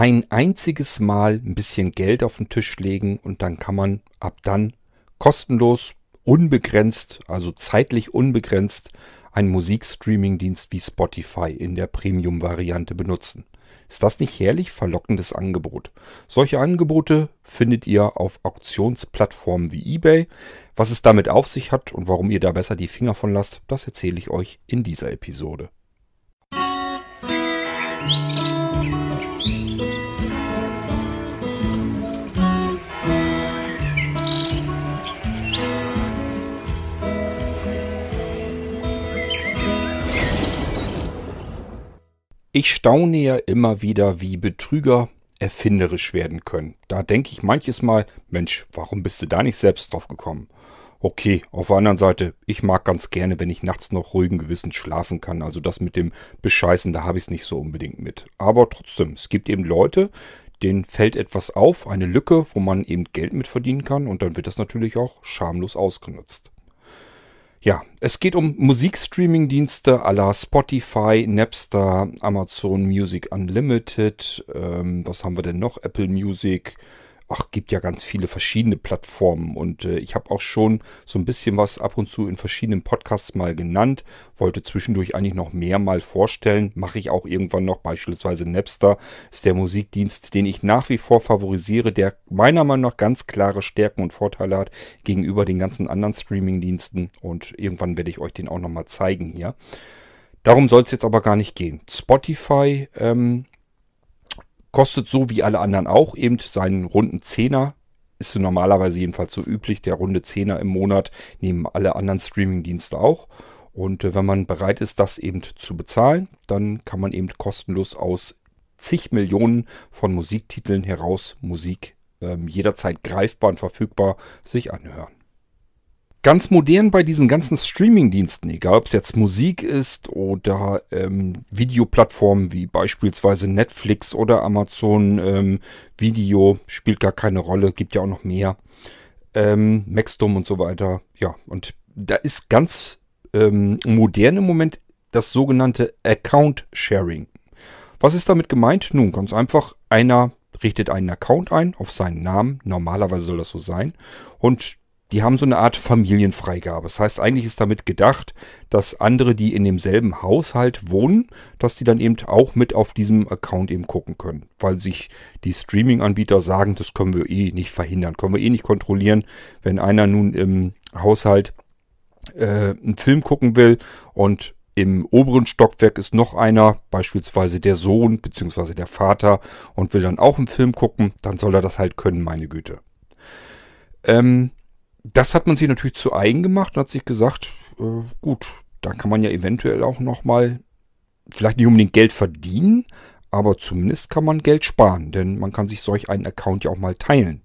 ein einziges Mal ein bisschen Geld auf den Tisch legen und dann kann man ab dann kostenlos, unbegrenzt, also zeitlich unbegrenzt, einen Musikstreaming-Dienst wie Spotify in der Premium-Variante benutzen. Ist das nicht herrlich verlockendes Angebot? Solche Angebote findet ihr auf Auktionsplattformen wie eBay. Was es damit auf sich hat und warum ihr da besser die Finger von lasst, das erzähle ich euch in dieser Episode. Ich staune ja immer wieder, wie Betrüger erfinderisch werden können. Da denke ich manches Mal, Mensch, warum bist du da nicht selbst drauf gekommen? Okay, auf der anderen Seite, ich mag ganz gerne, wenn ich nachts noch ruhigen Gewissen schlafen kann. Also das mit dem Bescheißen, da habe ich es nicht so unbedingt mit. Aber trotzdem, es gibt eben Leute, denen fällt etwas auf, eine Lücke, wo man eben Geld mit verdienen kann und dann wird das natürlich auch schamlos ausgenutzt. Ja, es geht um Musikstreaming-Dienste à la Spotify, Napster, Amazon Music Unlimited, ähm, was haben wir denn noch? Apple Music, ach, gibt ja ganz viele verschiedene Plattformen und äh, ich habe auch schon so ein bisschen was ab und zu in verschiedenen Podcasts mal genannt, wollte zwischendurch eigentlich noch mehr mal vorstellen, mache ich auch irgendwann noch, beispielsweise Napster ist der Musikdienst, den ich nach wie vor favorisiere, der meiner Meinung nach ganz klare Stärken und Vorteile hat gegenüber den ganzen anderen Streaming-Diensten und irgendwann werde ich euch den auch nochmal zeigen hier. Darum soll es jetzt aber gar nicht gehen. Spotify ähm, Kostet so wie alle anderen auch eben seinen runden Zehner. Ist so normalerweise jedenfalls so üblich. Der runde Zehner im Monat nehmen alle anderen Streaming-Dienste auch. Und äh, wenn man bereit ist, das eben zu bezahlen, dann kann man eben kostenlos aus zig Millionen von Musiktiteln heraus Musik ähm, jederzeit greifbar und verfügbar sich anhören ganz modern bei diesen ganzen Streaming-Diensten, egal ob es jetzt Musik ist oder ähm, Videoplattformen wie beispielsweise Netflix oder Amazon ähm, Video, spielt gar keine Rolle, gibt ja auch noch mehr. Ähm, Maxdom und so weiter. Ja, und da ist ganz ähm, modern im Moment das sogenannte Account Sharing. Was ist damit gemeint? Nun, ganz einfach, einer richtet einen Account ein auf seinen Namen. Normalerweise soll das so sein. Und die haben so eine Art Familienfreigabe. Das heißt, eigentlich ist damit gedacht, dass andere, die in demselben Haushalt wohnen, dass die dann eben auch mit auf diesem Account eben gucken können. Weil sich die Streaming-Anbieter sagen, das können wir eh nicht verhindern, können wir eh nicht kontrollieren. Wenn einer nun im Haushalt äh, einen Film gucken will und im oberen Stockwerk ist noch einer, beispielsweise der Sohn bzw. der Vater und will dann auch einen Film gucken, dann soll er das halt können, meine Güte. Ähm, das hat man sich natürlich zu eigen gemacht und hat sich gesagt, äh, gut, da kann man ja eventuell auch nochmal, vielleicht nicht unbedingt Geld verdienen, aber zumindest kann man Geld sparen, denn man kann sich solch einen Account ja auch mal teilen.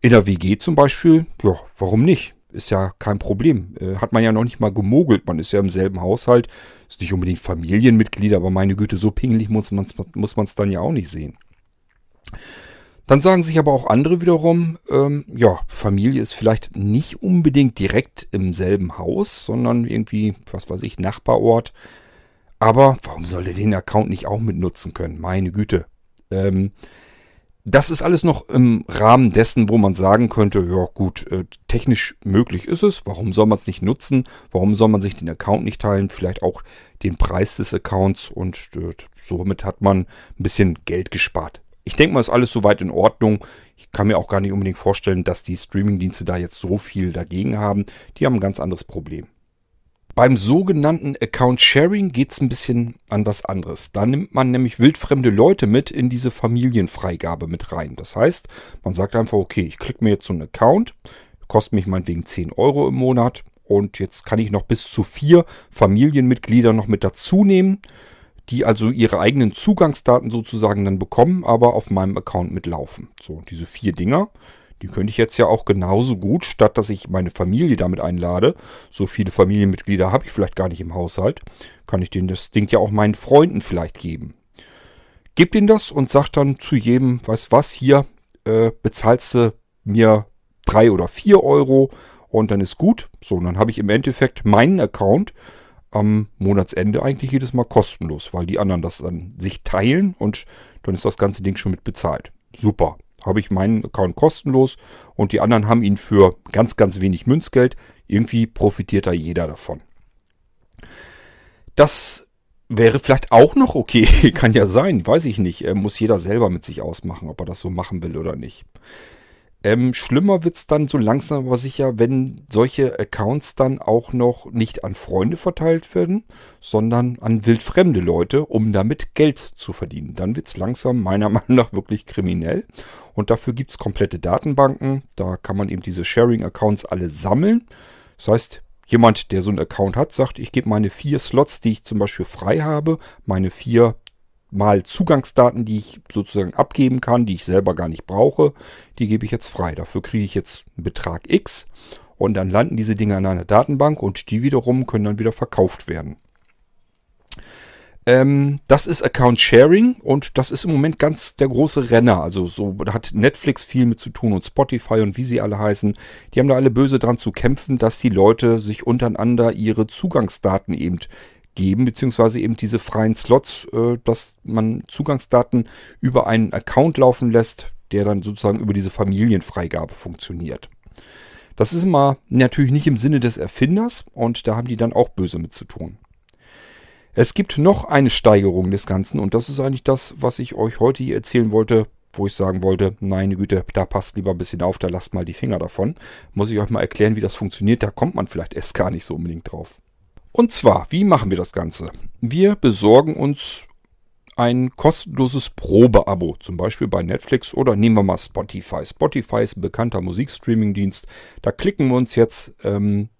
In der WG zum Beispiel, ja, warum nicht? Ist ja kein Problem. Äh, hat man ja noch nicht mal gemogelt. Man ist ja im selben Haushalt. Ist nicht unbedingt Familienmitglied, aber meine Güte, so pingelig muss man es dann ja auch nicht sehen. Dann sagen sich aber auch andere wiederum, ähm, ja, Familie ist vielleicht nicht unbedingt direkt im selben Haus, sondern irgendwie, was weiß ich, Nachbarort. Aber warum soll der den Account nicht auch mitnutzen können? Meine Güte. Ähm, das ist alles noch im Rahmen dessen, wo man sagen könnte, ja gut, äh, technisch möglich ist es. Warum soll man es nicht nutzen? Warum soll man sich den Account nicht teilen? Vielleicht auch den Preis des Accounts und äh, somit hat man ein bisschen Geld gespart. Ich denke mal, ist alles soweit in Ordnung. Ich kann mir auch gar nicht unbedingt vorstellen, dass die Streamingdienste da jetzt so viel dagegen haben. Die haben ein ganz anderes Problem. Beim sogenannten Account Sharing geht es ein bisschen an was anderes. Da nimmt man nämlich wildfremde Leute mit in diese Familienfreigabe mit rein. Das heißt, man sagt einfach, okay, ich klicke mir jetzt so einen Account, kostet mich meinetwegen 10 Euro im Monat und jetzt kann ich noch bis zu vier Familienmitglieder noch mit dazu nehmen die also ihre eigenen Zugangsdaten sozusagen dann bekommen, aber auf meinem Account mitlaufen. So, diese vier Dinger, die könnte ich jetzt ja auch genauso gut, statt dass ich meine Familie damit einlade, so viele Familienmitglieder habe ich vielleicht gar nicht im Haushalt, kann ich denen das Ding ja auch meinen Freunden vielleicht geben. Gebt ihnen das und sagt dann zu jedem, weißt was, hier äh, bezahlst du mir drei oder vier Euro und dann ist gut. So, und dann habe ich im Endeffekt meinen Account am Monatsende eigentlich jedes Mal kostenlos, weil die anderen das dann sich teilen und dann ist das ganze Ding schon mit bezahlt. Super. Habe ich meinen Account kostenlos und die anderen haben ihn für ganz, ganz wenig Münzgeld. Irgendwie profitiert da jeder davon. Das wäre vielleicht auch noch okay. Kann ja sein, weiß ich nicht. Muss jeder selber mit sich ausmachen, ob er das so machen will oder nicht. Ähm, schlimmer wird es dann so langsam aber sicher, wenn solche Accounts dann auch noch nicht an Freunde verteilt werden, sondern an wildfremde Leute, um damit Geld zu verdienen. Dann wird es langsam meiner Meinung nach wirklich kriminell. Und dafür gibt es komplette Datenbanken. Da kann man eben diese Sharing-Accounts alle sammeln. Das heißt, jemand, der so einen Account hat, sagt, ich gebe meine vier Slots, die ich zum Beispiel frei habe, meine vier mal Zugangsdaten, die ich sozusagen abgeben kann, die ich selber gar nicht brauche, die gebe ich jetzt frei. Dafür kriege ich jetzt einen Betrag X und dann landen diese Dinge in einer Datenbank und die wiederum können dann wieder verkauft werden. Ähm, das ist Account Sharing und das ist im Moment ganz der große Renner. Also so hat Netflix viel mit zu tun und Spotify und wie sie alle heißen. Die haben da alle böse dran zu kämpfen, dass die Leute sich untereinander ihre Zugangsdaten eben geben, beziehungsweise eben diese freien Slots, äh, dass man Zugangsdaten über einen Account laufen lässt, der dann sozusagen über diese Familienfreigabe funktioniert. Das ist immer natürlich nicht im Sinne des Erfinders und da haben die dann auch böse mit zu tun. Es gibt noch eine Steigerung des Ganzen und das ist eigentlich das, was ich euch heute hier erzählen wollte, wo ich sagen wollte, meine Güte, da passt lieber ein bisschen auf, da lasst mal die Finger davon. Muss ich euch mal erklären, wie das funktioniert, da kommt man vielleicht erst gar nicht so unbedingt drauf. Und zwar, wie machen wir das Ganze? Wir besorgen uns ein kostenloses Probeabo, zum Beispiel bei Netflix oder nehmen wir mal Spotify. Spotify ist ein bekannter Musikstreaming-Dienst. Da klicken wir uns jetzt ähm,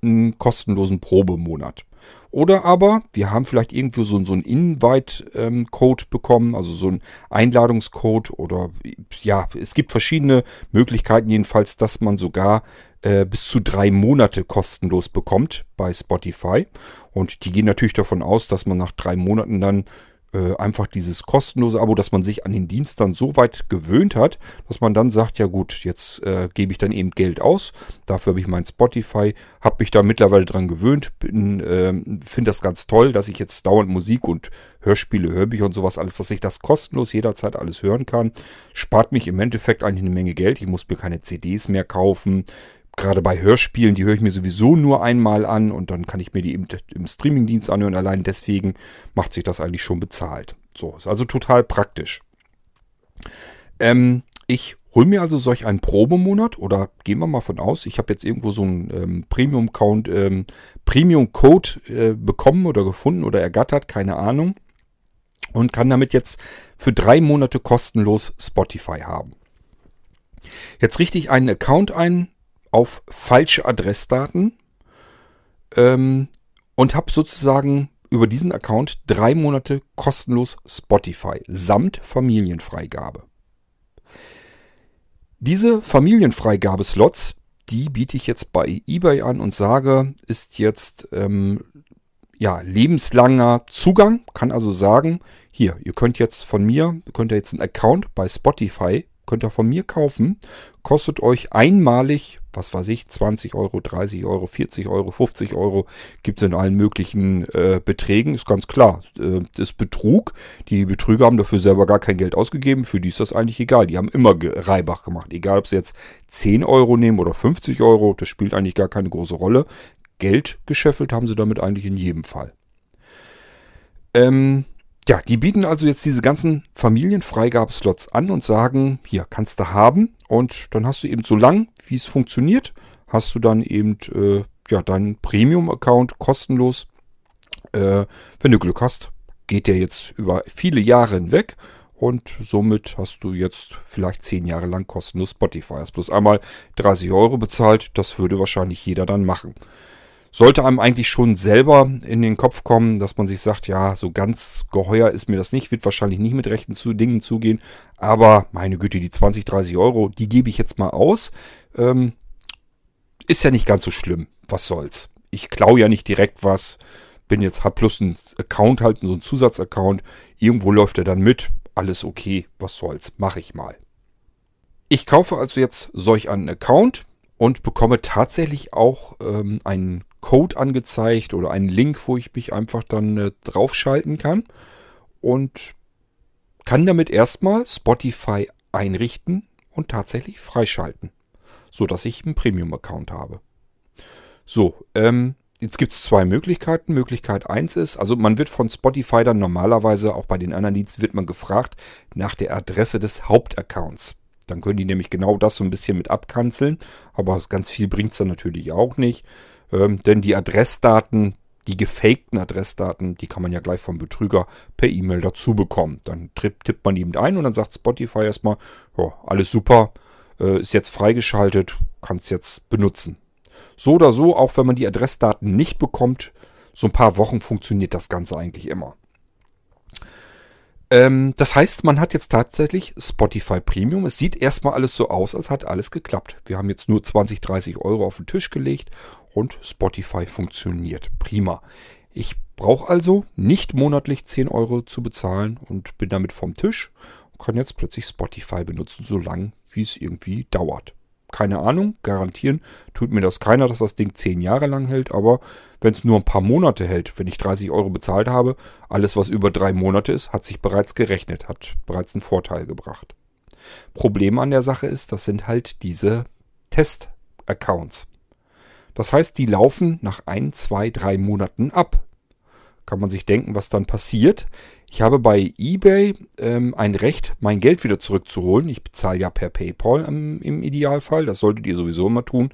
einen kostenlosen Probemonat. Oder aber wir haben vielleicht irgendwo so, so einen Invite-Code ähm, bekommen, also so einen Einladungscode oder ja, es gibt verschiedene Möglichkeiten jedenfalls, dass man sogar äh, bis zu drei Monate kostenlos bekommt bei Spotify. Und die gehen natürlich davon aus, dass man nach drei Monaten dann äh, einfach dieses kostenlose Abo, dass man sich an den Dienst dann so weit gewöhnt hat, dass man dann sagt, ja gut, jetzt äh, gebe ich dann eben Geld aus. Dafür habe ich mein Spotify, habe mich da mittlerweile dran gewöhnt, äh, finde das ganz toll, dass ich jetzt dauernd Musik und Hörspiele, Hörbücher und sowas alles, dass ich das kostenlos jederzeit alles hören kann. Spart mich im Endeffekt eigentlich eine Menge Geld. Ich muss mir keine CDs mehr kaufen gerade bei Hörspielen, die höre ich mir sowieso nur einmal an und dann kann ich mir die eben im Streamingdienst anhören. Allein deswegen macht sich das eigentlich schon bezahlt. So, ist also total praktisch. Ähm, ich hole mir also solch einen Probemonat oder gehen wir mal von aus, ich habe jetzt irgendwo so einen ähm, Premium-Count, ähm, Premium-Code äh, bekommen oder gefunden oder ergattert, keine Ahnung. Und kann damit jetzt für drei Monate kostenlos Spotify haben. Jetzt richte ich einen Account ein, auf falsche Adressdaten ähm, und habe sozusagen über diesen Account drei Monate kostenlos Spotify samt Familienfreigabe. Diese Familienfreigabe-Slots, die biete ich jetzt bei eBay an und sage, ist jetzt ähm, ja, lebenslanger Zugang. Kann also sagen, hier, ihr könnt jetzt von mir, könnt ihr jetzt einen Account bei Spotify Könnt ihr von mir kaufen. Kostet euch einmalig, was weiß ich, 20 Euro, 30 Euro, 40 Euro, 50 Euro. Gibt es in allen möglichen äh, Beträgen. Ist ganz klar. Äh, das ist Betrug. Die Betrüger haben dafür selber gar kein Geld ausgegeben. Für die ist das eigentlich egal. Die haben immer Reibach gemacht. Egal, ob sie jetzt 10 Euro nehmen oder 50 Euro. Das spielt eigentlich gar keine große Rolle. Geld gescheffelt haben sie damit eigentlich in jedem Fall. Ähm, ja, die bieten also jetzt diese ganzen Familienfreigabeslots an und sagen, hier kannst du haben und dann hast du eben so lang, wie es funktioniert, hast du dann eben äh, ja deinen Premium-Account kostenlos. Äh, wenn du Glück hast, geht der jetzt über viele Jahre hinweg und somit hast du jetzt vielleicht zehn Jahre lang kostenlos Spotify. Hast bloß einmal 30 Euro bezahlt, das würde wahrscheinlich jeder dann machen sollte einem eigentlich schon selber in den Kopf kommen, dass man sich sagt, ja, so ganz geheuer ist mir das nicht, wird wahrscheinlich nicht mit rechten zu Dingen zugehen, aber meine Güte, die 20, 30 Euro, die gebe ich jetzt mal aus. Ähm, ist ja nicht ganz so schlimm. Was soll's? Ich klaue ja nicht direkt was. Bin jetzt, hab plus einen Account halt, so einen Zusatzaccount. Irgendwo läuft er dann mit. Alles okay. Was soll's? Mach ich mal. Ich kaufe also jetzt solch einen Account und bekomme tatsächlich auch ähm, einen Code angezeigt oder einen Link, wo ich mich einfach dann äh, draufschalten kann und kann damit erstmal Spotify einrichten und tatsächlich freischalten, so dass ich einen Premium-Account habe. So, ähm, jetzt gibt es zwei Möglichkeiten. Möglichkeit 1 ist, also man wird von Spotify dann normalerweise, auch bei den anderen Diensten, wird man gefragt nach der Adresse des Hauptaccounts. Dann können die nämlich genau das so ein bisschen mit abkanzeln, aber ganz viel bringt es dann natürlich auch nicht. Ähm, denn die Adressdaten, die gefakten Adressdaten, die kann man ja gleich vom Betrüger per E-Mail dazu bekommen. Dann tippt man die ein und dann sagt Spotify erstmal, ja, alles super, äh, ist jetzt freigeschaltet, kannst jetzt benutzen. So oder so, auch wenn man die Adressdaten nicht bekommt, so ein paar Wochen funktioniert das Ganze eigentlich immer. Ähm, das heißt, man hat jetzt tatsächlich Spotify Premium. Es sieht erstmal alles so aus, als hat alles geklappt. Wir haben jetzt nur 20, 30 Euro auf den Tisch gelegt und Spotify funktioniert. Prima. Ich brauche also nicht monatlich 10 Euro zu bezahlen und bin damit vom Tisch und kann jetzt plötzlich Spotify benutzen, solange wie es irgendwie dauert keine Ahnung, garantieren tut mir das keiner, dass das Ding 10 Jahre lang hält, aber wenn es nur ein paar Monate hält, wenn ich 30 Euro bezahlt habe, alles was über drei Monate ist, hat sich bereits gerechnet, hat bereits einen Vorteil gebracht. Problem an der Sache ist, das sind halt diese Test-Accounts. Das heißt, die laufen nach ein, zwei, drei Monaten ab kann man sich denken, was dann passiert. Ich habe bei eBay ähm, ein Recht, mein Geld wieder zurückzuholen. Ich bezahle ja per PayPal im, im Idealfall. Das solltet ihr sowieso immer tun.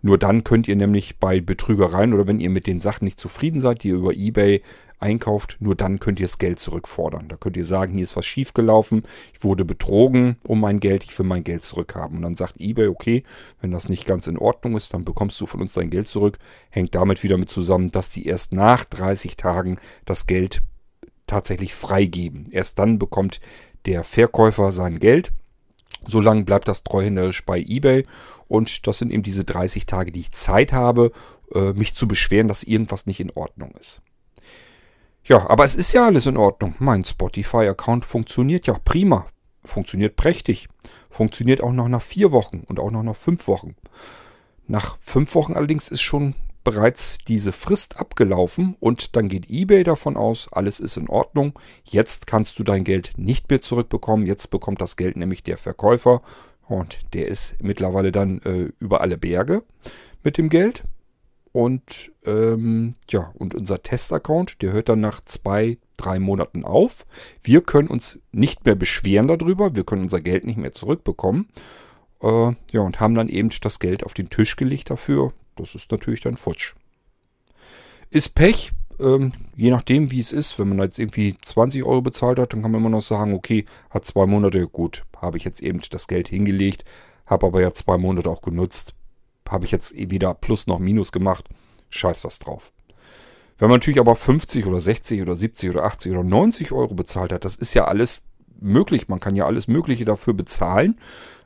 Nur dann könnt ihr nämlich bei Betrügereien oder wenn ihr mit den Sachen nicht zufrieden seid, die ihr über eBay einkauft, nur dann könnt ihr das Geld zurückfordern. Da könnt ihr sagen, hier ist was schiefgelaufen, ich wurde betrogen um mein Geld, ich will mein Geld zurückhaben. Und dann sagt eBay, okay, wenn das nicht ganz in Ordnung ist, dann bekommst du von uns dein Geld zurück. Hängt damit wieder mit zusammen, dass die erst nach 30 Tagen das Geld tatsächlich freigeben. Erst dann bekommt der Verkäufer sein Geld. Solange bleibt das treuhänderisch bei eBay. Und das sind eben diese 30 Tage, die ich Zeit habe, äh, mich zu beschweren, dass irgendwas nicht in Ordnung ist. Ja, aber es ist ja alles in Ordnung. Mein Spotify-Account funktioniert ja prima. Funktioniert prächtig. Funktioniert auch noch nach vier Wochen und auch noch nach fünf Wochen. Nach fünf Wochen allerdings ist schon bereits diese Frist abgelaufen und dann geht eBay davon aus, alles ist in Ordnung. Jetzt kannst du dein Geld nicht mehr zurückbekommen. Jetzt bekommt das Geld nämlich der Verkäufer und der ist mittlerweile dann äh, über alle Berge mit dem Geld. Und ähm, ja, und unser Test-Account, der hört dann nach zwei, drei Monaten auf. Wir können uns nicht mehr beschweren darüber, wir können unser Geld nicht mehr zurückbekommen. Äh, ja, und haben dann eben das Geld auf den Tisch gelegt dafür. Das ist natürlich dann futsch. Ist Pech, ähm, je nachdem wie es ist. Wenn man jetzt irgendwie 20 Euro bezahlt hat, dann kann man immer noch sagen, okay, hat zwei Monate, gut, habe ich jetzt eben das Geld hingelegt, habe aber ja zwei Monate auch genutzt habe ich jetzt weder Plus noch Minus gemacht. Scheiß was drauf. Wenn man natürlich aber 50 oder 60 oder 70 oder 80 oder 90 Euro bezahlt hat, das ist ja alles möglich. Man kann ja alles Mögliche dafür bezahlen.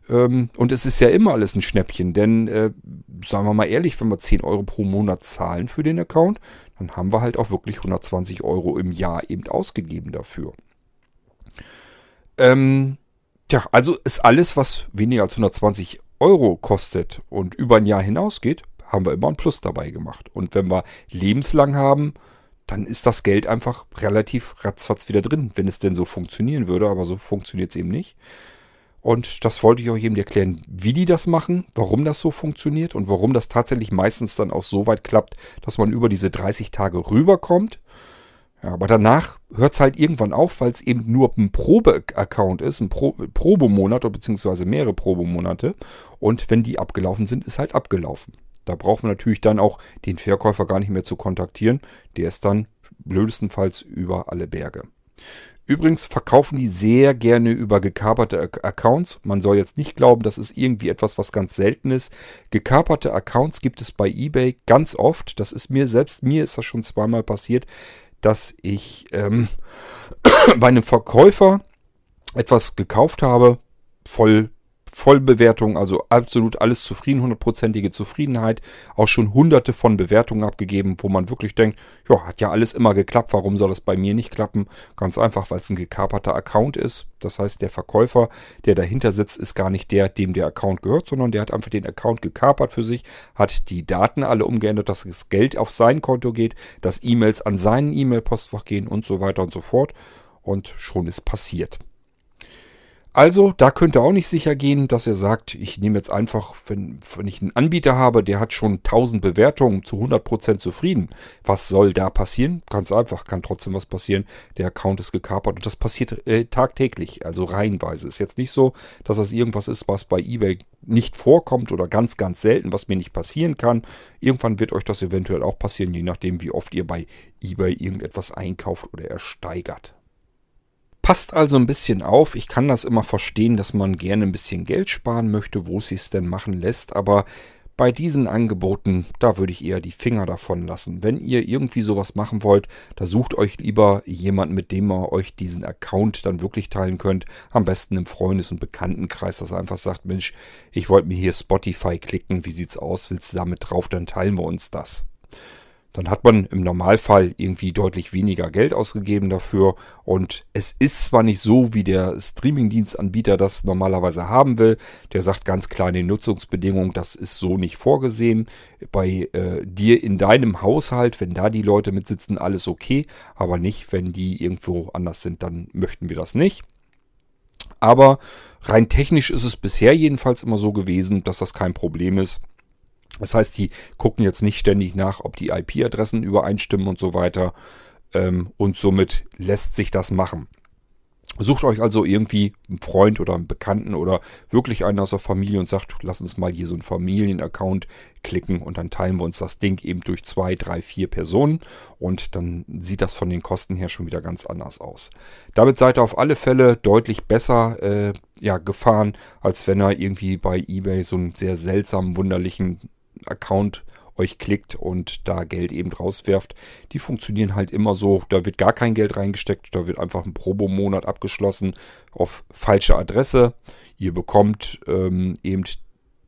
Ähm, und es ist ja immer alles ein Schnäppchen, denn äh, sagen wir mal ehrlich, wenn wir 10 Euro pro Monat zahlen für den Account, dann haben wir halt auch wirklich 120 Euro im Jahr eben ausgegeben dafür. Ähm, ja, also ist alles, was weniger als 120 Euro kostet und über ein Jahr hinausgeht, haben wir immer ein Plus dabei gemacht. Und wenn wir lebenslang haben, dann ist das Geld einfach relativ ratzfatz wieder drin, wenn es denn so funktionieren würde. Aber so funktioniert es eben nicht. Und das wollte ich euch eben erklären, wie die das machen, warum das so funktioniert und warum das tatsächlich meistens dann auch so weit klappt, dass man über diese 30 Tage rüberkommt. Ja, aber danach hört es halt irgendwann auf, weil es eben nur ein Probe-Account ist, ein Pro Probemonat beziehungsweise mehrere Probemonate. Und wenn die abgelaufen sind, ist halt abgelaufen. Da braucht man natürlich dann auch den Verkäufer gar nicht mehr zu kontaktieren. Der ist dann blödestenfalls über alle Berge. Übrigens verkaufen die sehr gerne über gekaperte Accounts. Man soll jetzt nicht glauben, das ist irgendwie etwas, was ganz selten ist. Gekaperte Accounts gibt es bei eBay ganz oft. Das ist mir selbst, mir ist das schon zweimal passiert, dass ich ähm, bei einem Verkäufer etwas gekauft habe, voll Vollbewertung, also absolut alles zufrieden, hundertprozentige Zufriedenheit. Auch schon hunderte von Bewertungen abgegeben, wo man wirklich denkt, ja, hat ja alles immer geklappt, warum soll das bei mir nicht klappen? Ganz einfach, weil es ein gekaperter Account ist. Das heißt, der Verkäufer, der dahinter sitzt, ist gar nicht der, dem der Account gehört, sondern der hat einfach den Account gekapert für sich, hat die Daten alle umgeändert, dass das Geld auf sein Konto geht, dass E-Mails an seinen E-Mail-Postfach gehen und so weiter und so fort. Und schon ist passiert. Also, da könnt ihr auch nicht sicher gehen, dass ihr sagt, ich nehme jetzt einfach, wenn, wenn ich einen Anbieter habe, der hat schon 1000 Bewertungen zu 100% zufrieden. Was soll da passieren? Ganz einfach, kann trotzdem was passieren. Der Account ist gekapert und das passiert äh, tagtäglich, also reihenweise. Ist jetzt nicht so, dass das irgendwas ist, was bei eBay nicht vorkommt oder ganz, ganz selten, was mir nicht passieren kann. Irgendwann wird euch das eventuell auch passieren, je nachdem, wie oft ihr bei eBay irgendetwas einkauft oder ersteigert. Passt also ein bisschen auf. Ich kann das immer verstehen, dass man gerne ein bisschen Geld sparen möchte, wo es sich denn machen lässt, aber bei diesen Angeboten, da würde ich eher die Finger davon lassen. Wenn ihr irgendwie sowas machen wollt, da sucht euch lieber jemanden, mit dem ihr euch diesen Account dann wirklich teilen könnt. Am besten im Freundes- und Bekanntenkreis, dass er einfach sagt, Mensch, ich wollte mir hier Spotify klicken, wie sieht's aus, willst du damit drauf, dann teilen wir uns das dann hat man im Normalfall irgendwie deutlich weniger Geld ausgegeben dafür. Und es ist zwar nicht so, wie der Streamingdienstanbieter das normalerweise haben will. Der sagt ganz klar in den Nutzungsbedingungen, das ist so nicht vorgesehen. Bei äh, dir in deinem Haushalt, wenn da die Leute mit sitzen, alles okay. Aber nicht, wenn die irgendwo anders sind, dann möchten wir das nicht. Aber rein technisch ist es bisher jedenfalls immer so gewesen, dass das kein Problem ist das heißt, die gucken jetzt nicht ständig nach, ob die IP-Adressen übereinstimmen und so weiter. Ähm, und somit lässt sich das machen. Sucht euch also irgendwie einen Freund oder einen Bekannten oder wirklich einen aus der Familie und sagt, lass uns mal hier so einen Familienaccount klicken und dann teilen wir uns das Ding eben durch zwei, drei, vier Personen und dann sieht das von den Kosten her schon wieder ganz anders aus. Damit seid ihr auf alle Fälle deutlich besser äh, ja, gefahren, als wenn ihr irgendwie bei eBay so einen sehr seltsamen, wunderlichen Account euch klickt und da Geld eben rauswerft. Die funktionieren halt immer so, da wird gar kein Geld reingesteckt, da wird einfach ein Probomonat abgeschlossen auf falsche Adresse. Ihr bekommt ähm, eben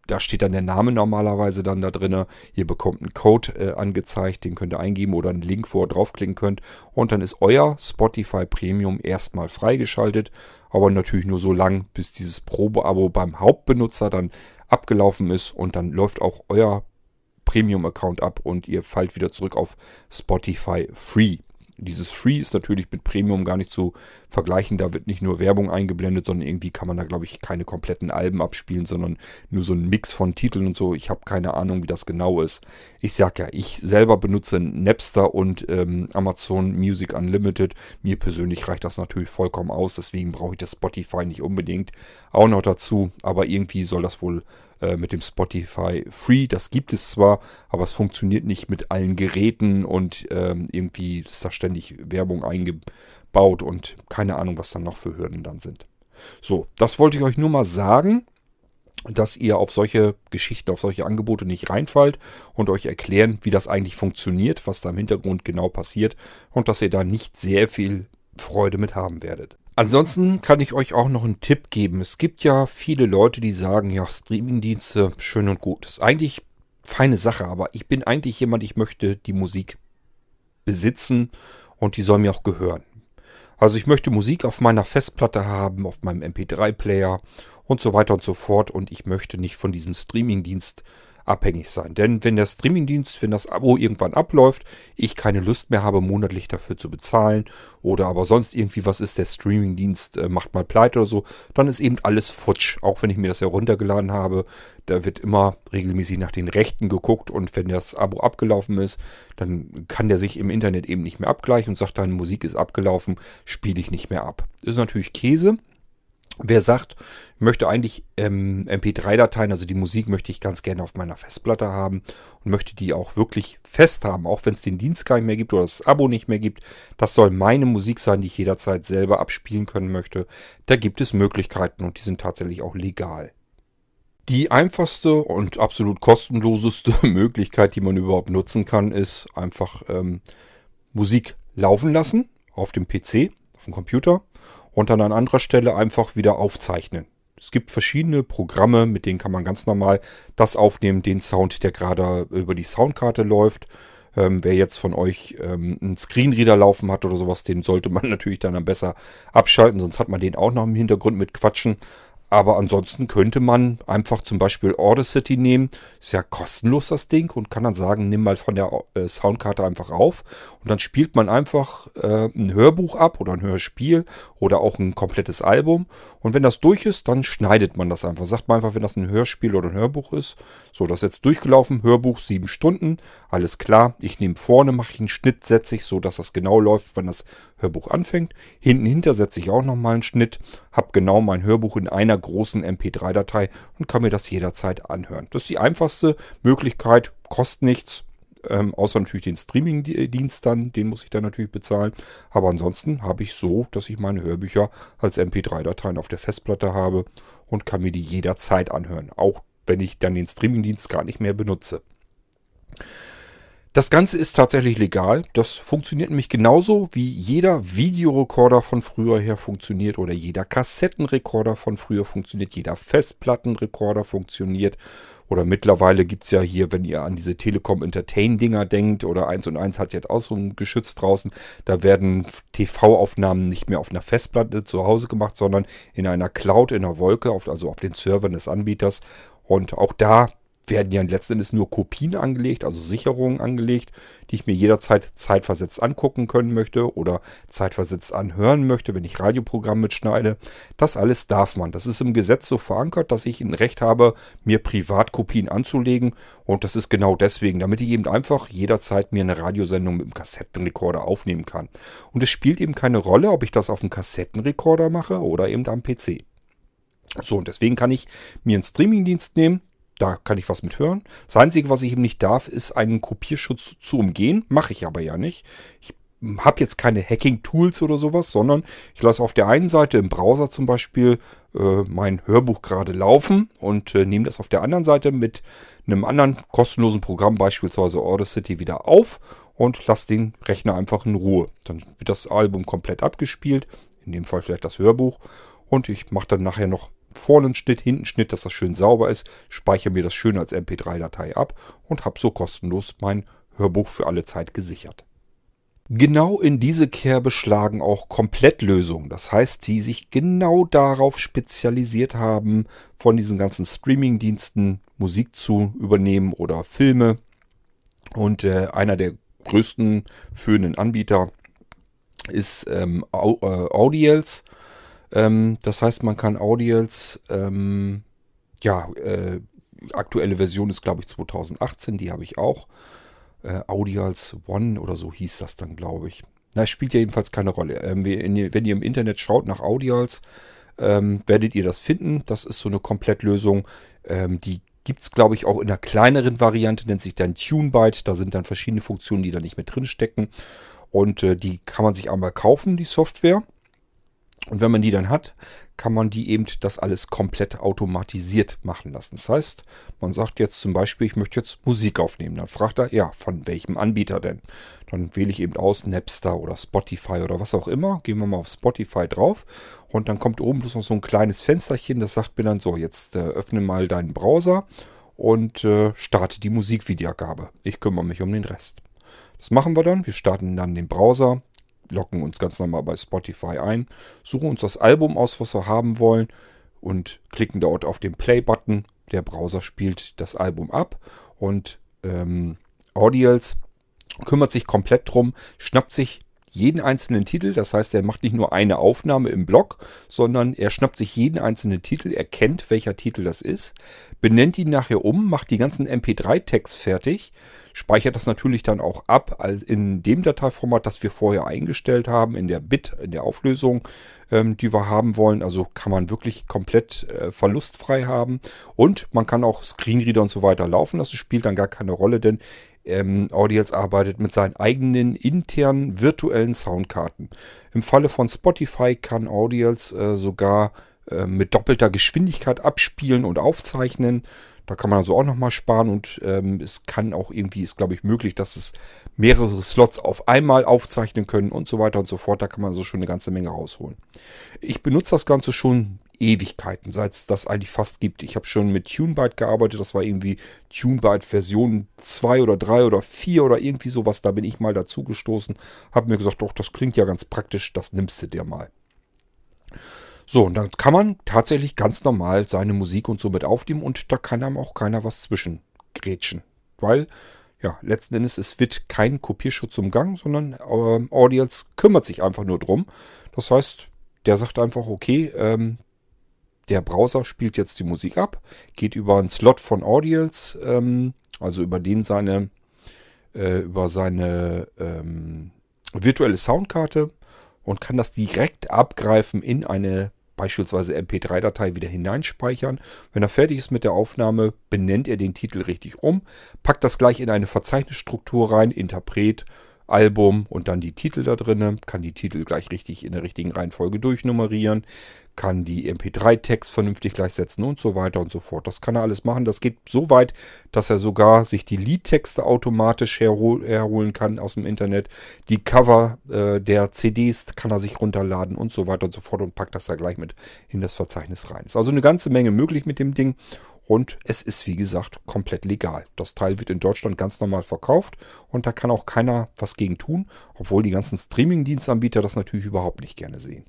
da steht dann der Name normalerweise dann da drin. Ihr bekommt einen Code äh, angezeigt, den könnt ihr eingeben oder einen Link, wo ihr draufklicken könnt. Und dann ist euer Spotify Premium erstmal freigeschaltet. Aber natürlich nur so lang, bis dieses Probeabo beim Hauptbenutzer dann abgelaufen ist. Und dann läuft auch euer Premium-Account ab und ihr fallt wieder zurück auf Spotify Free. Dieses Free ist natürlich mit Premium gar nicht zu vergleichen. Da wird nicht nur Werbung eingeblendet, sondern irgendwie kann man da, glaube ich, keine kompletten Alben abspielen, sondern nur so ein Mix von Titeln und so. Ich habe keine Ahnung, wie das genau ist. Ich sag ja, ich selber benutze Napster und ähm, Amazon Music Unlimited. Mir persönlich reicht das natürlich vollkommen aus, deswegen brauche ich das Spotify nicht unbedingt. Auch noch dazu, aber irgendwie soll das wohl äh, mit dem Spotify Free. Das gibt es zwar, aber es funktioniert nicht mit allen Geräten und ähm, irgendwie ist da ständig Werbung eingebaut und keine Ahnung, was dann noch für Hürden dann sind. So, das wollte ich euch nur mal sagen dass ihr auf solche Geschichten, auf solche Angebote nicht reinfallt und euch erklären, wie das eigentlich funktioniert, was da im Hintergrund genau passiert und dass ihr da nicht sehr viel Freude mit haben werdet. Ansonsten kann ich euch auch noch einen Tipp geben. Es gibt ja viele Leute, die sagen, ja, Streamingdienste, schön und gut. ist eigentlich feine Sache, aber ich bin eigentlich jemand, ich möchte die Musik besitzen und die soll mir auch gehören. Also ich möchte Musik auf meiner Festplatte haben, auf meinem MP3-Player und so weiter und so fort und ich möchte nicht von diesem Streamingdienst abhängig sein. Denn wenn der Streamingdienst, wenn das Abo irgendwann abläuft, ich keine Lust mehr habe, monatlich dafür zu bezahlen oder aber sonst irgendwie was ist, der Streamingdienst äh, macht mal pleite oder so, dann ist eben alles futsch. Auch wenn ich mir das heruntergeladen habe, da wird immer regelmäßig nach den Rechten geguckt und wenn das Abo abgelaufen ist, dann kann der sich im Internet eben nicht mehr abgleichen und sagt, deine Musik ist abgelaufen, spiele ich nicht mehr ab. Ist natürlich Käse. Wer sagt, möchte eigentlich ähm, MP3-Dateien, also die Musik möchte ich ganz gerne auf meiner Festplatte haben und möchte die auch wirklich fest haben, auch wenn es den Dienst gar nicht mehr gibt oder das Abo nicht mehr gibt. Das soll meine Musik sein, die ich jederzeit selber abspielen können möchte. Da gibt es Möglichkeiten und die sind tatsächlich auch legal. Die einfachste und absolut kostenloseste Möglichkeit, die man überhaupt nutzen kann, ist einfach ähm, Musik laufen lassen auf dem PC, auf dem Computer und dann an anderer Stelle einfach wieder aufzeichnen. Es gibt verschiedene Programme, mit denen kann man ganz normal das aufnehmen, den Sound, der gerade über die Soundkarte läuft. Ähm, wer jetzt von euch ähm, einen Screenreader laufen hat oder sowas, den sollte man natürlich dann am besser abschalten, sonst hat man den auch noch im Hintergrund mit Quatschen. Aber ansonsten könnte man einfach zum Beispiel Audacity nehmen. Ist ja kostenlos das Ding und kann dann sagen, nimm mal von der äh, Soundkarte einfach auf. Und dann spielt man einfach äh, ein Hörbuch ab oder ein Hörspiel oder auch ein komplettes Album. Und wenn das durch ist, dann schneidet man das einfach. Sagt man einfach, wenn das ein Hörspiel oder ein Hörbuch ist. So, das ist jetzt durchgelaufen. Hörbuch sieben Stunden. Alles klar. Ich nehme vorne, mache ich einen Schnitt, setze ich so, dass das genau läuft, wenn das Hörbuch anfängt. Hinten hinter setze ich auch nochmal einen Schnitt. Hab genau mein Hörbuch in einer großen MP3-Datei und kann mir das jederzeit anhören. Das ist die einfachste Möglichkeit, kostet nichts. Ähm, außer natürlich den Streaming-Dienst dann, den muss ich dann natürlich bezahlen. Aber ansonsten habe ich so, dass ich meine Hörbücher als MP3-Dateien auf der Festplatte habe und kann mir die jederzeit anhören. Auch wenn ich dann den Streaming-Dienst gar nicht mehr benutze. Das Ganze ist tatsächlich legal. Das funktioniert nämlich genauso wie jeder Videorekorder von früher her funktioniert oder jeder Kassettenrekorder von früher funktioniert, jeder Festplattenrekorder funktioniert. Oder mittlerweile gibt es ja hier, wenn ihr an diese Telekom Entertain-Dinger denkt, oder 1 und 1 hat jetzt auch so ein Geschütz draußen, da werden TV-Aufnahmen nicht mehr auf einer Festplatte zu Hause gemacht, sondern in einer Cloud, in einer Wolke, also auf den Servern des Anbieters. Und auch da werden ja letzten Endes nur Kopien angelegt, also Sicherungen angelegt, die ich mir jederzeit zeitversetzt angucken können möchte oder zeitversetzt anhören möchte, wenn ich Radioprogramm mitschneide. Das alles darf man. Das ist im Gesetz so verankert, dass ich ein Recht habe, mir Privatkopien anzulegen. Und das ist genau deswegen, damit ich eben einfach jederzeit mir eine Radiosendung mit dem Kassettenrekorder aufnehmen kann. Und es spielt eben keine Rolle, ob ich das auf dem Kassettenrekorder mache oder eben am PC. So, und deswegen kann ich mir einen Streamingdienst nehmen, da kann ich was mit hören. Das Einzige, was ich eben nicht darf, ist einen Kopierschutz zu umgehen. Mache ich aber ja nicht. Ich habe jetzt keine Hacking-Tools oder sowas, sondern ich lasse auf der einen Seite im Browser zum Beispiel äh, mein Hörbuch gerade laufen und äh, nehme das auf der anderen Seite mit einem anderen kostenlosen Programm, beispielsweise Audacity, wieder auf und lasse den Rechner einfach in Ruhe. Dann wird das Album komplett abgespielt, in dem Fall vielleicht das Hörbuch und ich mache dann nachher noch vorne einen Schnitt, hinten einen Schnitt, dass das schön sauber ist, speichere mir das schön als MP3-Datei ab und habe so kostenlos mein Hörbuch für alle Zeit gesichert. Genau in diese Kerbe schlagen auch Komplettlösungen. Das heißt, die sich genau darauf spezialisiert haben, von diesen ganzen Streaming-Diensten Musik zu übernehmen oder Filme. Und äh, einer der größten führenden Anbieter ist ähm, äh, Audiels. Ähm, das heißt, man kann Audials, ähm, ja, äh, aktuelle Version ist glaube ich 2018, die habe ich auch. Äh, Audials One oder so hieß das dann, glaube ich. Na, spielt ja jedenfalls keine Rolle. Ähm, wenn, ihr, im Internet schaut nach Audials, ähm, werdet ihr das finden. Das ist so eine Komplettlösung. Ähm, die gibt es, glaube ich, auch in einer kleineren Variante, nennt sich dann TuneByte. Da sind dann verschiedene Funktionen, die da nicht mit drin stecken. Und äh, die kann man sich einmal kaufen, die Software. Und wenn man die dann hat, kann man die eben das alles komplett automatisiert machen lassen. Das heißt, man sagt jetzt zum Beispiel, ich möchte jetzt Musik aufnehmen. Dann fragt er, ja, von welchem Anbieter denn? Dann wähle ich eben aus Napster oder Spotify oder was auch immer. Gehen wir mal auf Spotify drauf und dann kommt oben bloß noch so ein kleines Fensterchen, das sagt mir dann so, jetzt äh, öffne mal deinen Browser und äh, starte die Musikwiedergabe. Ich kümmere mich um den Rest. Das machen wir dann. Wir starten dann den Browser, loggen uns ganz normal bei Spotify ein, suchen uns das Album aus, was wir haben wollen und klicken dort auf den Play-Button. Der Browser spielt das Album ab und ähm, Audials kümmert sich komplett drum, schnappt sich jeden einzelnen Titel. Das heißt, er macht nicht nur eine Aufnahme im Blog, sondern er schnappt sich jeden einzelnen Titel, erkennt, welcher Titel das ist, benennt ihn nachher um, macht die ganzen MP3-Tags fertig, speichert das natürlich dann auch ab in dem Dateiformat, das wir vorher eingestellt haben, in der Bit, in der Auflösung, ähm, die wir haben wollen. Also kann man wirklich komplett äh, verlustfrei haben. Und man kann auch Screenreader und so weiter laufen lassen. Das spielt dann gar keine Rolle, denn ähm, Audials arbeitet mit seinen eigenen internen virtuellen Soundkarten. Im Falle von Spotify kann Audials äh, sogar äh, mit doppelter Geschwindigkeit abspielen und aufzeichnen. Da kann man also auch nochmal sparen und ähm, es kann auch irgendwie, ist glaube ich möglich, dass es mehrere Slots auf einmal aufzeichnen können und so weiter und so fort. Da kann man also schon eine ganze Menge rausholen. Ich benutze das Ganze schon Ewigkeiten, seit es das eigentlich fast gibt. Ich habe schon mit TuneByte gearbeitet, das war irgendwie TuneByte Version 2 oder 3 oder 4 oder irgendwie sowas. Da bin ich mal dazu gestoßen, habe mir gesagt, doch, das klingt ja ganz praktisch, das nimmst du dir mal. So, und dann kann man tatsächlich ganz normal seine Musik und so mit aufnehmen und da kann einem auch keiner was zwischengrätschen. Weil, ja, letzten Endes, es wird kein Kopierschutz umgangen, sondern äh, Audience kümmert sich einfach nur drum. Das heißt, der sagt einfach, okay, ähm, der Browser spielt jetzt die Musik ab, geht über einen Slot von Audials, ähm, also über den seine, äh, über seine ähm, virtuelle Soundkarte und kann das direkt abgreifen in eine beispielsweise MP3-Datei wieder hineinspeichern. Wenn er fertig ist mit der Aufnahme, benennt er den Titel richtig um, packt das gleich in eine Verzeichnisstruktur rein, Interpret, Album und dann die Titel da drin, kann die Titel gleich richtig in der richtigen Reihenfolge durchnummerieren, kann die MP3-Text vernünftig gleichsetzen und so weiter und so fort. Das kann er alles machen. Das geht so weit, dass er sogar sich die Liedtexte automatisch herhol herholen kann aus dem Internet. Die Cover äh, der CDs kann er sich runterladen und so weiter und so fort und packt das da gleich mit in das Verzeichnis rein. Ist also eine ganze Menge möglich mit dem Ding. Und es ist, wie gesagt, komplett legal. Das Teil wird in Deutschland ganz normal verkauft und da kann auch keiner was gegen tun, obwohl die ganzen Streaming-Dienstanbieter das natürlich überhaupt nicht gerne sehen.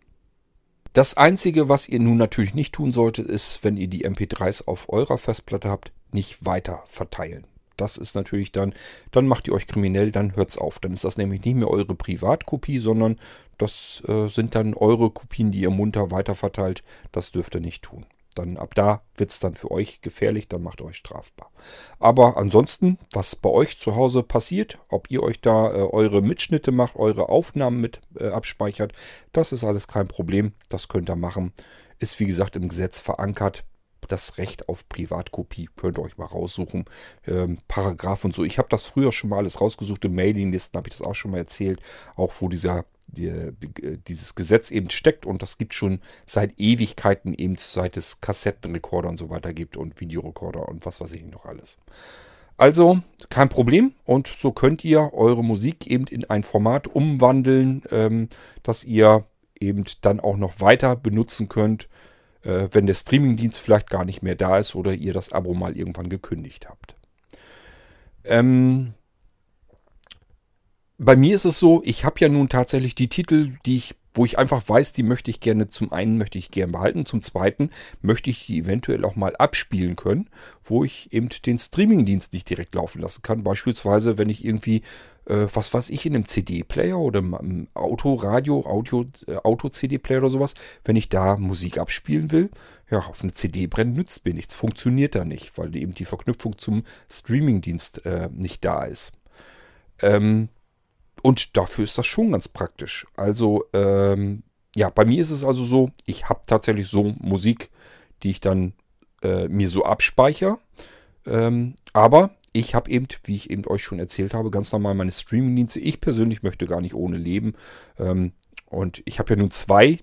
Das Einzige, was ihr nun natürlich nicht tun solltet, ist, wenn ihr die MP3s auf eurer Festplatte habt, nicht weiter verteilen. Das ist natürlich dann, dann macht ihr euch kriminell, dann hört's auf. Dann ist das nämlich nicht mehr eure Privatkopie, sondern das äh, sind dann eure Kopien, die ihr munter weiterverteilt. Das dürft ihr nicht tun. Dann ab da wird es dann für euch gefährlich, dann macht euch strafbar. Aber ansonsten, was bei euch zu Hause passiert, ob ihr euch da äh, eure Mitschnitte macht, eure Aufnahmen mit äh, abspeichert, das ist alles kein Problem. Das könnt ihr machen. Ist wie gesagt im Gesetz verankert das Recht auf Privatkopie. Könnt ihr euch mal raussuchen. Ähm, Paragraph und so. Ich habe das früher schon mal alles rausgesucht. In Mailinglisten habe ich das auch schon mal erzählt. Auch wo dieser die, dieses Gesetz eben steckt und das gibt schon seit Ewigkeiten eben seit es Kassettenrekorder und so weiter gibt und Videorekorder und was weiß ich noch alles. Also kein Problem und so könnt ihr eure Musik eben in ein Format umwandeln, ähm, dass ihr eben dann auch noch weiter benutzen könnt, äh, wenn der Streamingdienst vielleicht gar nicht mehr da ist oder ihr das Abo mal irgendwann gekündigt habt. Ähm, bei mir ist es so, ich habe ja nun tatsächlich die Titel, die ich, wo ich einfach weiß, die möchte ich gerne, zum einen möchte ich gerne behalten, zum zweiten möchte ich die eventuell auch mal abspielen können, wo ich eben den Streamingdienst nicht direkt laufen lassen kann. Beispielsweise, wenn ich irgendwie, äh, was weiß ich, in einem CD-Player oder im Autoradio, äh, Auto-CD-Player oder sowas, wenn ich da Musik abspielen will, ja, auf eine CD brennen nützt mir nichts, funktioniert da nicht, weil eben die Verknüpfung zum Streamingdienst äh, nicht da ist. Ähm, und dafür ist das schon ganz praktisch. Also, ähm, ja, bei mir ist es also so, ich habe tatsächlich so Musik, die ich dann äh, mir so abspeichere. Ähm, aber ich habe eben, wie ich eben euch schon erzählt habe, ganz normal meine Streamingdienste. Ich persönlich möchte gar nicht ohne leben. Ähm, und ich habe ja nun zwei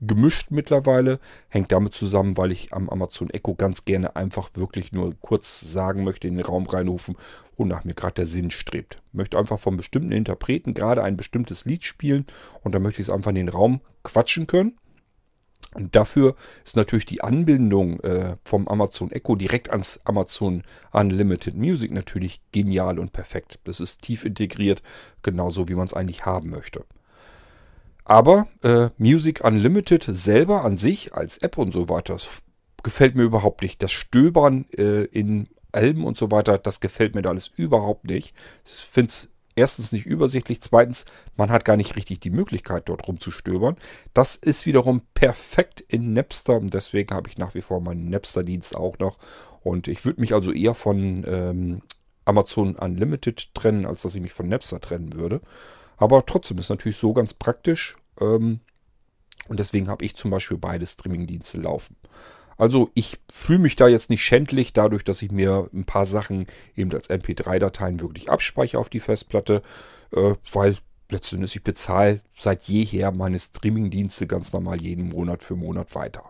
gemischt mittlerweile. Hängt damit zusammen, weil ich am Amazon Echo ganz gerne einfach wirklich nur kurz sagen möchte, in den Raum reinrufen, wonach mir gerade der Sinn strebt. Möchte einfach vom bestimmten Interpreten gerade ein bestimmtes Lied spielen und dann möchte ich es einfach in den Raum quatschen können. Und dafür ist natürlich die Anbindung äh, vom Amazon Echo direkt ans Amazon Unlimited Music natürlich genial und perfekt. Das ist tief integriert, genauso wie man es eigentlich haben möchte. Aber äh, Music Unlimited selber an sich als App und so weiter, das gefällt mir überhaupt nicht. Das Stöbern äh, in Alben und so weiter, das gefällt mir da alles überhaupt nicht. Ich finde es erstens nicht übersichtlich, zweitens, man hat gar nicht richtig die Möglichkeit, dort rumzustöbern. Das ist wiederum perfekt in Napster und deswegen habe ich nach wie vor meinen Napster-Dienst auch noch. Und ich würde mich also eher von ähm, Amazon Unlimited trennen, als dass ich mich von Napster trennen würde. Aber trotzdem ist natürlich so ganz praktisch. Ähm, und deswegen habe ich zum Beispiel beide Streamingdienste laufen. Also ich fühle mich da jetzt nicht schändlich, dadurch, dass ich mir ein paar Sachen eben als MP3-Dateien wirklich abspeichere auf die Festplatte, äh, weil letztendlich ich bezahle seit jeher meine Streamingdienste ganz normal jeden Monat für Monat weiter.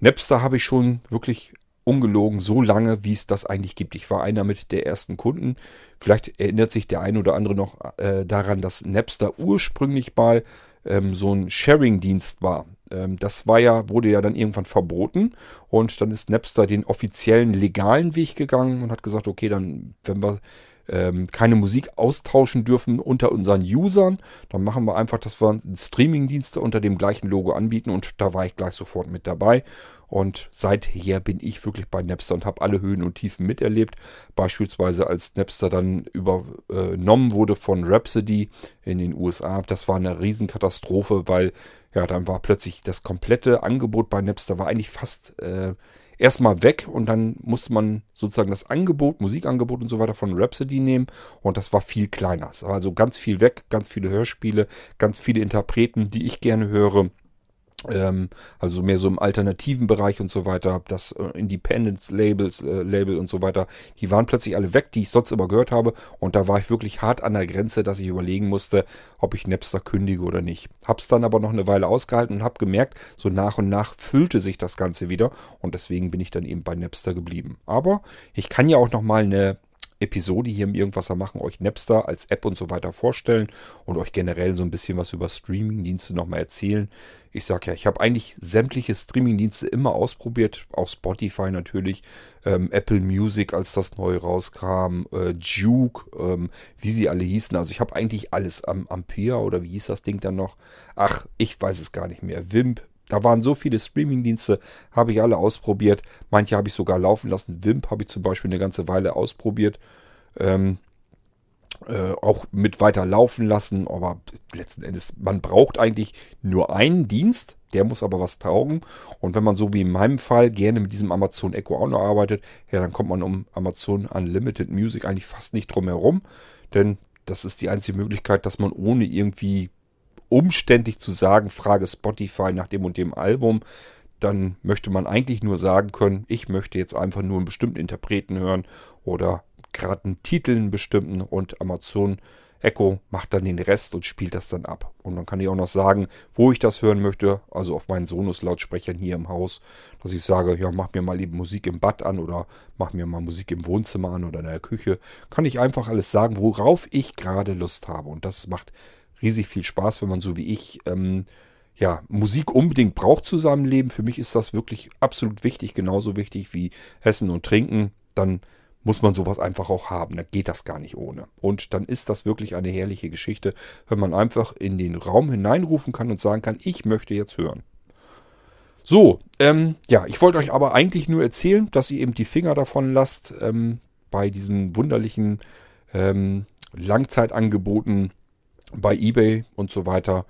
Napster habe ich schon wirklich ungelogen so lange, wie es das eigentlich gibt. Ich war einer mit der ersten Kunden. Vielleicht erinnert sich der ein oder andere noch äh, daran, dass Napster ursprünglich mal ähm, so ein Sharing-Dienst war. Ähm, das war ja, wurde ja dann irgendwann verboten und dann ist Napster den offiziellen legalen Weg gegangen und hat gesagt, okay, dann, wenn wir ähm, keine Musik austauschen dürfen unter unseren Usern. Dann machen wir einfach, dass wir Streaming-Dienste unter dem gleichen Logo anbieten und da war ich gleich sofort mit dabei. Und seither bin ich wirklich bei Napster und habe alle Höhen und Tiefen miterlebt. Beispielsweise als Napster dann übernommen wurde von Rhapsody in den USA. Das war eine Riesenkatastrophe, weil ja, dann war plötzlich das komplette Angebot bei Napster war eigentlich fast äh, erstmal weg und dann musste man sozusagen das Angebot, Musikangebot und so weiter von Rhapsody nehmen und das war viel kleiner. Also ganz viel weg, ganz viele Hörspiele, ganz viele Interpreten, die ich gerne höre also mehr so im alternativen Bereich und so weiter, das äh, Independence Labels, äh, Label und so weiter, die waren plötzlich alle weg, die ich sonst immer gehört habe und da war ich wirklich hart an der Grenze, dass ich überlegen musste, ob ich Napster kündige oder nicht. Hab's dann aber noch eine Weile ausgehalten und habe gemerkt, so nach und nach füllte sich das Ganze wieder und deswegen bin ich dann eben bei Napster geblieben. Aber ich kann ja auch noch mal eine Episode hier im Irgendwasser machen, euch Napster als App und so weiter vorstellen und euch generell so ein bisschen was über Streamingdienste nochmal erzählen. Ich sag ja, ich habe eigentlich sämtliche Streamingdienste immer ausprobiert, auch Spotify natürlich, ähm, Apple Music, als das neu rauskam, äh, Juke, ähm, wie sie alle hießen. Also ich habe eigentlich alles am Ampere oder wie hieß das Ding dann noch? Ach, ich weiß es gar nicht mehr. Wimp, da waren so viele Streamingdienste, habe ich alle ausprobiert. Manche habe ich sogar laufen lassen. Wimp habe ich zum Beispiel eine ganze Weile ausprobiert. Ähm, äh, auch mit weiter laufen lassen. Aber letzten Endes, man braucht eigentlich nur einen Dienst. Der muss aber was taugen. Und wenn man so wie in meinem Fall gerne mit diesem Amazon Echo auch noch arbeitet, ja, dann kommt man um Amazon Unlimited Music eigentlich fast nicht drum herum. Denn das ist die einzige Möglichkeit, dass man ohne irgendwie umständlich zu sagen, frage Spotify nach dem und dem Album, dann möchte man eigentlich nur sagen können, ich möchte jetzt einfach nur einen bestimmten Interpreten hören oder gerade einen Titel einen bestimmten und Amazon Echo macht dann den Rest und spielt das dann ab. Und dann kann ich auch noch sagen, wo ich das hören möchte, also auf meinen Sonos-Lautsprechern hier im Haus, dass ich sage, ja, mach mir mal eben Musik im Bad an oder mach mir mal Musik im Wohnzimmer an oder in der Küche. Kann ich einfach alles sagen, worauf ich gerade Lust habe. Und das macht riesig viel Spaß, wenn man so wie ich ähm, ja, Musik unbedingt braucht zu seinem Leben. Für mich ist das wirklich absolut wichtig, genauso wichtig wie Essen und Trinken. Dann muss man sowas einfach auch haben. Da geht das gar nicht ohne. Und dann ist das wirklich eine herrliche Geschichte, wenn man einfach in den Raum hineinrufen kann und sagen kann, ich möchte jetzt hören. So, ähm, ja, ich wollte euch aber eigentlich nur erzählen, dass ihr eben die Finger davon lasst ähm, bei diesen wunderlichen ähm, Langzeitangeboten bei eBay und so weiter.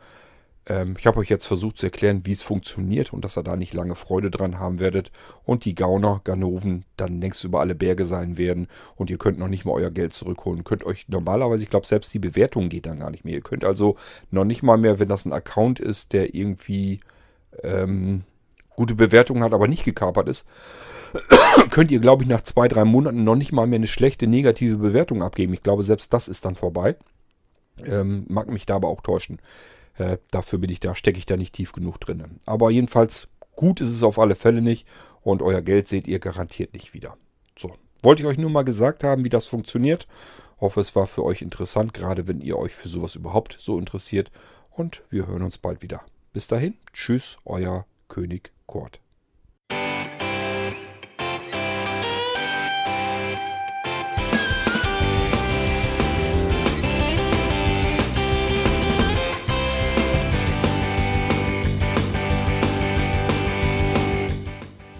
Ähm, ich habe euch jetzt versucht zu erklären, wie es funktioniert und dass ihr da nicht lange Freude dran haben werdet und die Gauner, Ganoven dann längst über alle Berge sein werden und ihr könnt noch nicht mal euer Geld zurückholen. Könnt euch normalerweise, ich glaube, selbst die Bewertung geht dann gar nicht mehr. Ihr könnt also noch nicht mal mehr, wenn das ein Account ist, der irgendwie ähm, gute Bewertungen hat, aber nicht gekapert ist, könnt ihr, glaube ich, nach zwei, drei Monaten noch nicht mal mehr eine schlechte negative Bewertung abgeben. Ich glaube, selbst das ist dann vorbei. Ähm, mag mich da aber auch täuschen. Äh, dafür bin ich da, stecke ich da nicht tief genug drin. Aber jedenfalls gut ist es auf alle Fälle nicht und euer Geld seht ihr garantiert nicht wieder. So, wollte ich euch nur mal gesagt haben, wie das funktioniert. Hoffe, es war für euch interessant, gerade wenn ihr euch für sowas überhaupt so interessiert. Und wir hören uns bald wieder. Bis dahin, tschüss, euer König Kurt.